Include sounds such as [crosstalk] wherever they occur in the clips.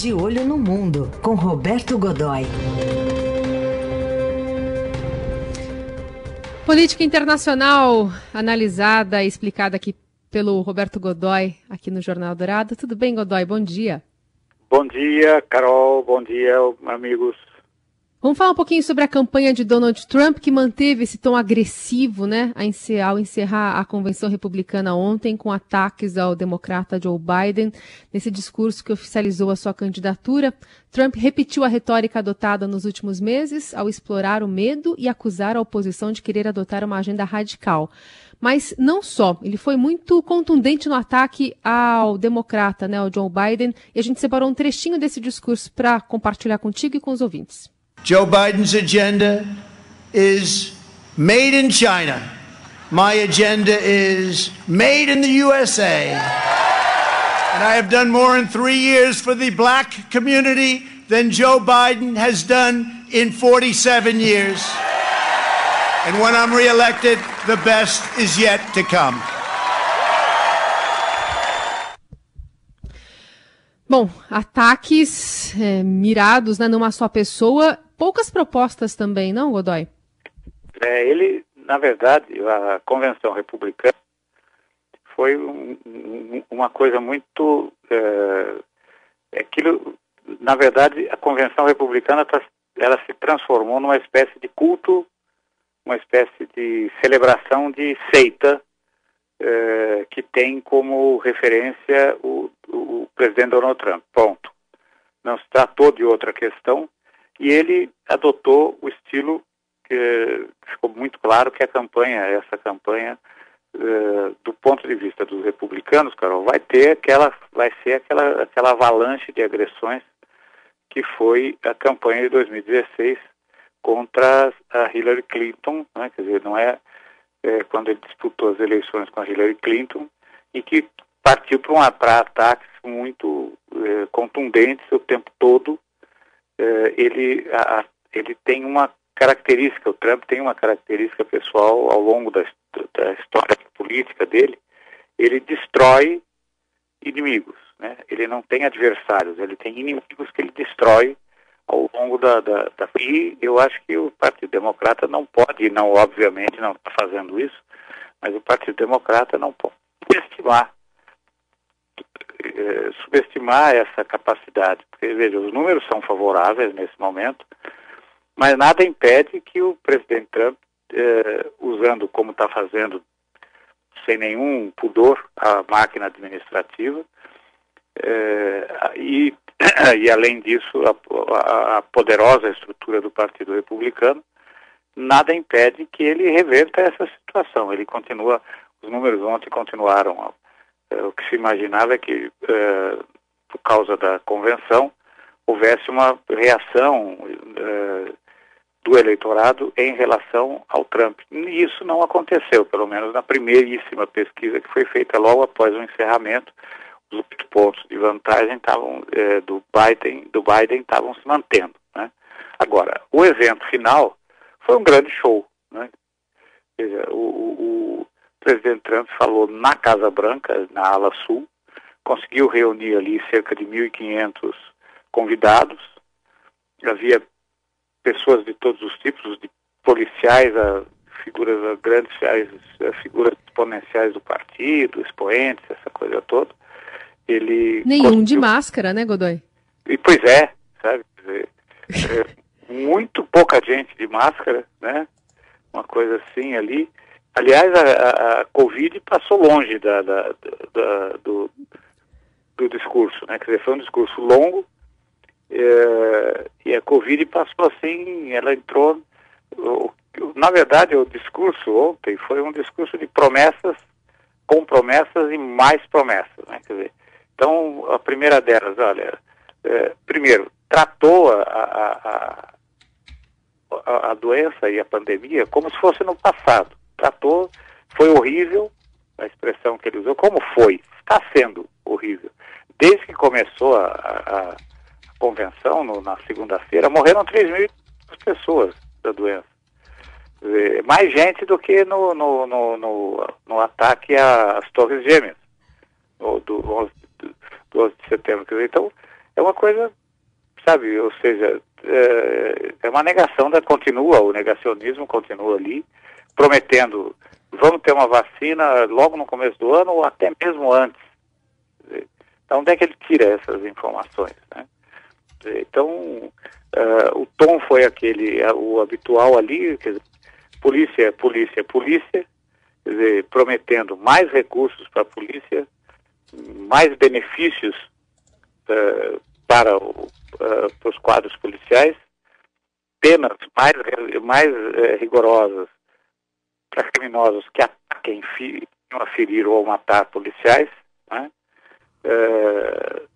De Olho no Mundo, com Roberto Godoy. Política internacional analisada e explicada aqui pelo Roberto Godoy, aqui no Jornal Dourado. Tudo bem, Godoy? Bom dia. Bom dia, Carol. Bom dia, amigos. Vamos falar um pouquinho sobre a campanha de Donald Trump, que manteve esse tom agressivo, né, ao encerrar a convenção republicana ontem, com ataques ao democrata Joe Biden. Nesse discurso que oficializou a sua candidatura, Trump repetiu a retórica adotada nos últimos meses ao explorar o medo e acusar a oposição de querer adotar uma agenda radical. Mas não só, ele foi muito contundente no ataque ao democrata, né, ao Joe Biden, e a gente separou um trechinho desse discurso para compartilhar contigo e com os ouvintes. Joe Biden's agenda is made in China. My agenda is made in the USA. And I have done more in three years for the black community than Joe Biden has done in 47 years. And when I'm reelected, the best is yet to come. Bom, ataques é, mirados né, numa só pessoa poucas propostas também, não, Godoy? É, ele, na verdade, a convenção republicana foi um, um, uma coisa muito. É, aquilo, na verdade, a convenção republicana tá, ela se transformou numa espécie de culto, uma espécie de celebração de seita é, que tem como referência o, o, o presidente Donald Trump. Ponto. Não se tratou de outra questão e ele adotou o estilo que ficou muito claro que a campanha, essa campanha, uh, do ponto de vista dos republicanos, Carol, vai ter aquela, vai ser aquela, aquela avalanche de agressões que foi a campanha de 2016 contra a Hillary Clinton, né? quer dizer, não é, é, quando ele disputou as eleições com a Hillary Clinton e que partiu para ataques muito é, contundentes o tempo todo eh, ele, a, ele tem uma característica, o Trump tem uma característica pessoal ao longo da, da história política dele, ele destrói inimigos, né? Ele não tem adversários, ele tem inimigos que ele destrói ao longo da, da, da... E eu acho que o Partido Democrata não pode, não obviamente não está fazendo isso, mas o Partido Democrata não pode estimar eh, subestimar essa capacidade. Porque, veja, os números são favoráveis nesse momento, mas nada impede que o presidente Trump, eh, usando como está fazendo, sem nenhum pudor, a máquina administrativa, eh, e, [coughs] e, além disso, a, a, poderosa estrutura do Partido Republicano, nada impede que ele reverta essa situação. Ele continua, os números ontem continuaram o que se imaginava é que, é, por causa da convenção, houvesse uma reação é, do eleitorado em relação ao Trump. E isso não aconteceu, pelo menos na primeiríssima pesquisa que foi feita logo após o encerramento. Os pontos de vantagem estavam do Biden do Biden estavam se mantendo. Né? Agora, o evento final foi um grande show. Né? Seja, o, o, o presidente Trump falou na Casa Branca, na ala sul, conseguiu reunir ali cerca de 1.500 convidados. Havia pessoas de todos os tipos, de policiais a figuras a grandes a figuras exponenciais do partido, expoentes, essa coisa toda. Ele Nenhum conseguiu... de máscara, né, Godoy? E, pois é, sabe? Dizer, é, [laughs] muito pouca gente de máscara, né? Uma coisa assim ali. Aliás, a, a, Covid passou longe da, da, da, do, do discurso, né? Quer dizer, foi um discurso longo é, e a Covid passou assim, ela entrou. Na verdade, o discurso ontem foi um discurso de promessas, com promessas e mais promessas, né? Quer dizer, então, a primeira delas, olha, é, primeiro, tratou a, a, a, a doença e a pandemia como se fosse no passado tratou, foi horrível, a expressão que ele usou, como foi? Está sendo horrível. Desde que começou a, a, a convenção, no, na segunda-feira, morreram 3 mil pessoas da doença. É, mais gente do que no, no, no, no, no ataque às Torres Gêmeas, do, do, 11, do 11 de setembro. Então, é uma coisa, sabe, ou seja, é, é uma negação da continua, o negacionismo continua ali, prometendo vamos ter uma vacina logo no começo do ano ou até mesmo antes. Então, onde é que ele tira essas informações? Né? Então, uh, o tom foi aquele, o habitual ali, quer dizer, polícia, polícia, polícia, quer dizer, prometendo mais recursos para a polícia, mais benefícios uh, para, uh, para os quadros policiais, penas mais, mais rigorosas para criminosos que ataquem, a ferir ou matar policiais. Né? Uh,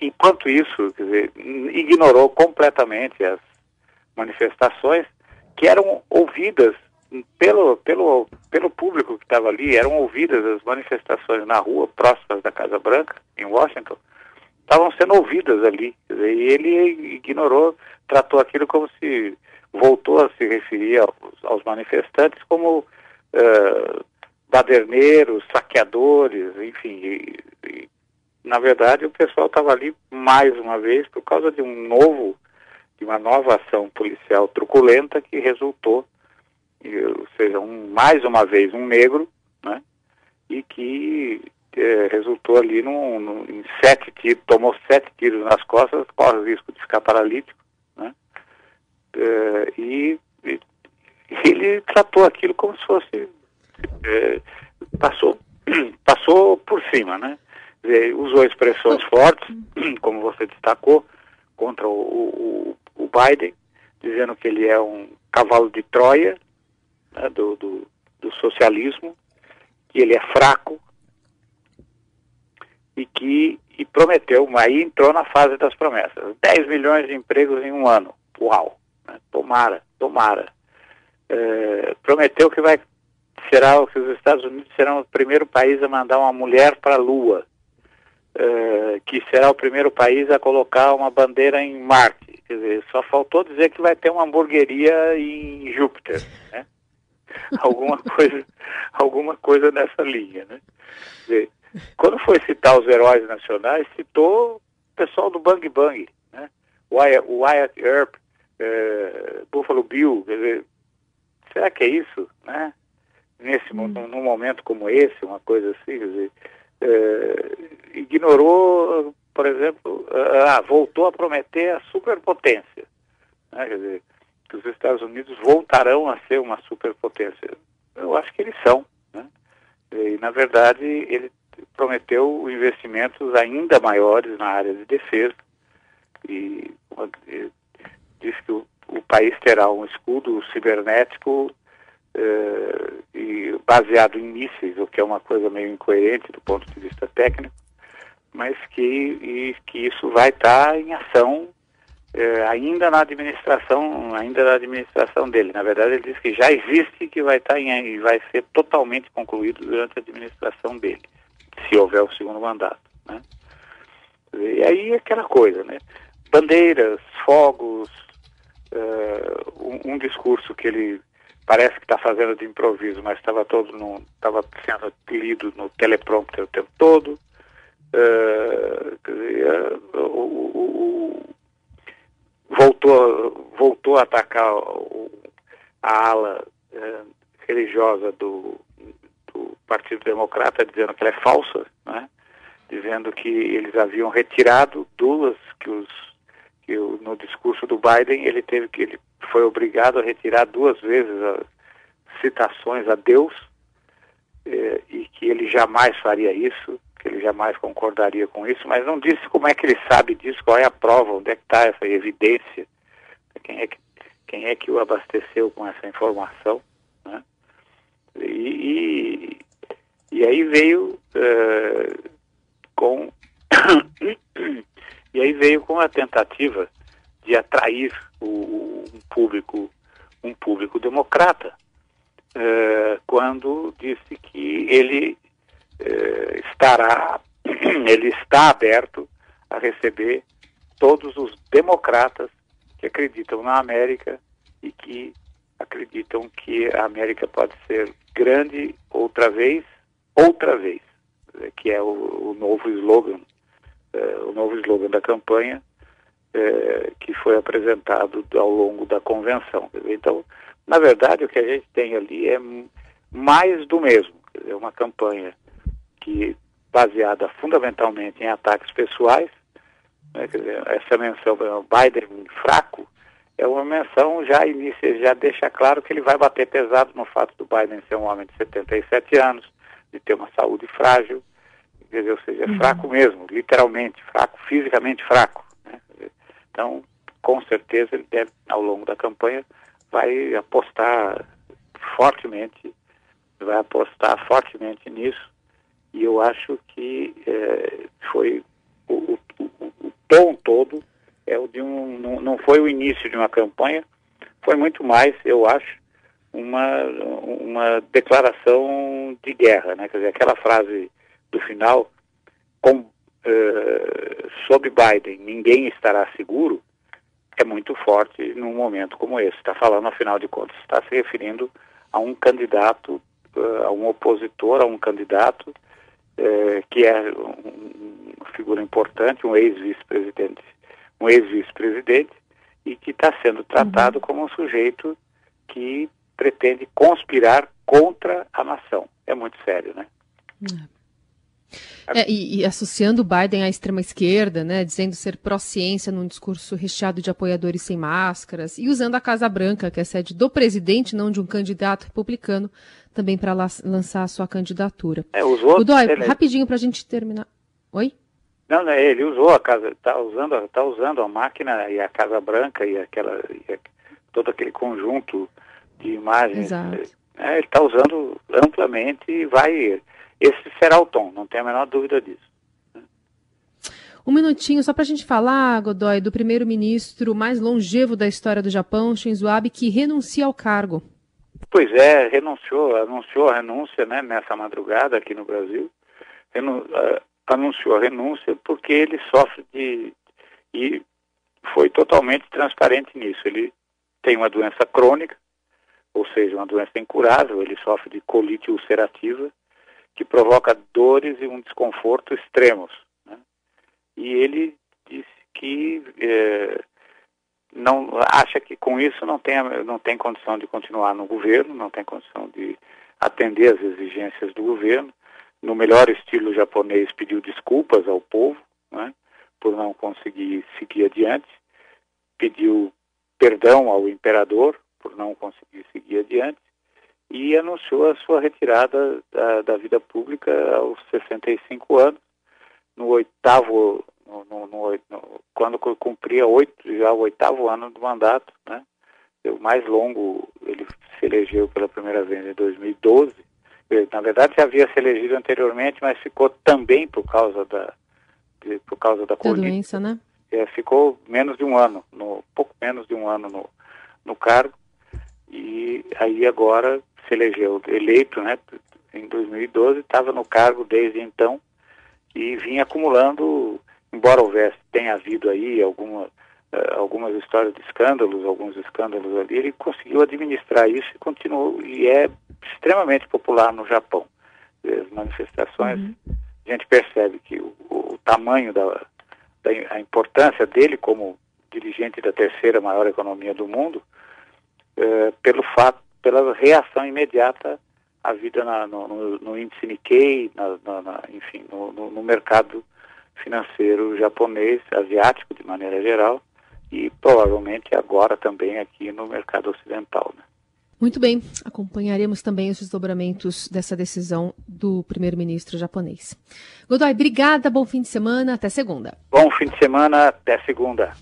enquanto isso, dizer, ignorou completamente as manifestações que eram ouvidas pelo, pelo, pelo público que estava ali, eram ouvidas as manifestações na rua, próximas da Casa Branca, em Washington, estavam sendo ouvidas ali. Dizer, e ele ignorou, tratou aquilo como se voltou a se referir aos, aos manifestantes como uh, baderneiros, saqueadores, enfim. E, e, na verdade, o pessoal estava ali mais uma vez por causa de um novo, de uma nova ação policial truculenta que resultou, ou seja, um, mais uma vez um negro, né? E que eh, resultou ali num, num, em sete tiros, tomou sete tiros nas costas, corre o risco de ficar paralítico, Eh, e, e, ele tratou aquilo como se fosse eh, passou [clears throat] passou por cima, né? usou expressões fortes, [clears throat] como você destacou, contra o, o, o, Biden, dizendo que ele é um cavalo de Troia né, do, do, do socialismo, que ele é fraco e que e prometeu, aí entrou na fase das promessas, 10 milhões de empregos em um ano. Uau! Tomara, tomara. É, prometeu que vai será que os Estados Unidos serão o primeiro país a mandar uma mulher para a Lua, é, que será o primeiro país a colocar uma bandeira em Marte. Quer dizer, só faltou dizer que vai ter uma hamburgueria em Júpiter, né? [laughs] alguma coisa, alguma coisa nessa linha, né? Dizer, quando foi citar os heróis nacionais, citou o pessoal do Bang Bang, né? Wyatt, Wyatt Earp, é, Buffalo Bill, quer dizer, será que é isso, né? Nesse, hum. num, momento como esse, uma coisa assim, quer dizer, é, ignorou, por exemplo, ah, voltou a prometer a superpotência, né? quer dizer, que os Estados Unidos voltarão a ser uma superpotência. Eu acho que eles são, né? E, na verdade, ele prometeu investimentos ainda maiores na área de defesa e, e diz que o, o país terá um escudo cibernético eh, e baseado em mísseis, o que é uma coisa meio incoerente do ponto de vista técnico, mas que, que isso vai estar em ação eh, ainda na administração, ainda na administração dele. Na verdade, ele diz que já existe e que vai estar em, e vai ser totalmente concluído durante a administração dele, se houver o segundo mandato. Né? E aí aquela coisa, né? Bandeiras, fogos, uh, um, um, discurso que ele parece que está fazendo de improviso, mas estava todo no, estava sendo lido no teleprompter o tempo todo. Uh, uh, o, voltou, voltou a atacar o, a ala religiosa do, do Partido Democrata, dizendo que ela é falsa, né? dizendo que eles haviam retirado duas que os que no discurso do Biden ele teve que ele foi obrigado a retirar duas vezes as citações a Deus eh, e que ele jamais faria isso, que ele jamais concordaria com isso, mas não disse como é que ele sabe disso, qual é a prova, onde é que está essa evidência, quem é que quem é que o abasteceu com essa informação, né? E, e, e aí veio uh, com E aí veio com a tentativa de atrair o, um público um público democrata uh, quando disse que ele uh, estará [clears throat] ele está aberto a receber todos os democratas que acreditam na América e que acreditam que a América pode ser grande outra vez, outra vez, que é o, o novo slogan o novo slogan da campanha, que foi apresentado ao longo da convenção. Então, na verdade, o que a gente tem ali é mais do mesmo. É uma campanha que baseada fundamentalmente em ataques pessoais. Né, dizer, essa menção Biden fraco é uma menção já inicia, já deixa claro que ele vai bater pesado no fato do Biden ser um homem de 77 anos, de ter uma saúde frágil, dizer, ou seja, é uhum. fraco mesmo, literalmente fraco, fisicamente fraco. Né? Então, com certeza ele deve, ao longo da campanha, vai apostar fortemente, vai apostar fortemente nisso e eu acho que é, foi o, o, o, tom todo é o de um não, não foi o início de uma campanha, foi muito mais, eu acho, uma uma declaração de guerra, né? Quer dizer, aquela frase do final com uh, sob Biden ninguém estará seguro é muito forte num momento como esse. Está falando, afinal de contas, está se referindo a um candidato, uh, a um opositor, a um candidato eh, que é uma figura importante, um ex-vice-presidente, um ex-vice-presidente, e que está sendo tratado uhum. como um sujeito que pretende conspirar contra a nação. É muito sério, né? É, e, e, associando Biden à extrema-esquerda, né, dizendo ser pró-ciência num discurso recheado de apoiadores sem máscaras, e usando a Casa Branca, que é sede do presidente, não de um candidato republicano, também para lançar a sua candidatura. É, usou, Godoy, ele... rapidinho para a gente terminar. Oi? Não, não, ele usou a casa, está usando, tá usando a máquina e a Casa Branca e aquela, e a, todo aquele conjunto de imagens. Exato. É, ele está usando amplamente e vai. Esse será o tom, não tem a menor dúvida disso. Um minutinho só para a gente falar, Godoy, do primeiro-ministro mais longevo da história do Japão, Shinzo Abe, que renuncia ao cargo. Pois é, renunciou, anunciou a renúncia né, nessa madrugada aqui no Brasil. Renu, uh, anunciou a renúncia porque ele sofre de. e foi totalmente transparente nisso. Ele tem uma doença crônica, ou seja, uma doença incurável, ele sofre de colite ulcerativa, que provoca dores e um desconforto extremos. Né? E ele disse que. Eh, não acha que com isso não tem, não tem condição de continuar no governo, não tem condição de atender às exigências do governo. No melhor estilo japonês, pediu desculpas ao povo né, por não conseguir seguir adiante, pediu perdão ao imperador por não conseguir seguir adiante e anunciou a sua retirada da, da vida pública aos 65 anos, no oitavo no, no, no, quando cumpria oito, já o oitavo ano do mandato, né? O mais longo, ele se elegeu pela primeira vez em 2012. Ele, na verdade, já havia se elegido anteriormente, mas ficou também por causa da, de, por causa da, da doença, né? É, ficou menos de um ano, no, pouco menos de um ano no, no cargo. E aí agora se elegeu eleito, né? Em 2012, estava no cargo desde então e vinha acumulando embora houvesse, tenha havido aí alguma, uh, algumas histórias de escândalos, alguns escândalos ali, ele conseguiu administrar isso e continuou, e é extremamente popular no Japão. As manifestações, uhum. a gente percebe que o, o tamanho da, da a importância dele como dirigente da terceira maior economia do mundo, uh, pelo fato, pela reação imediata à vida na, no, no, no, índice Nikkei, na, na, enfim, no, no mercado financeiro japonês, asiático de maneira geral, e provavelmente agora também aqui no mercado ocidental. Né? Muito bem, acompanharemos também os desdobramentos dessa decisão do primeiro-ministro japonês. Godoy, obrigada, bom fim de semana, até segunda. Bom fim de semana, até segunda.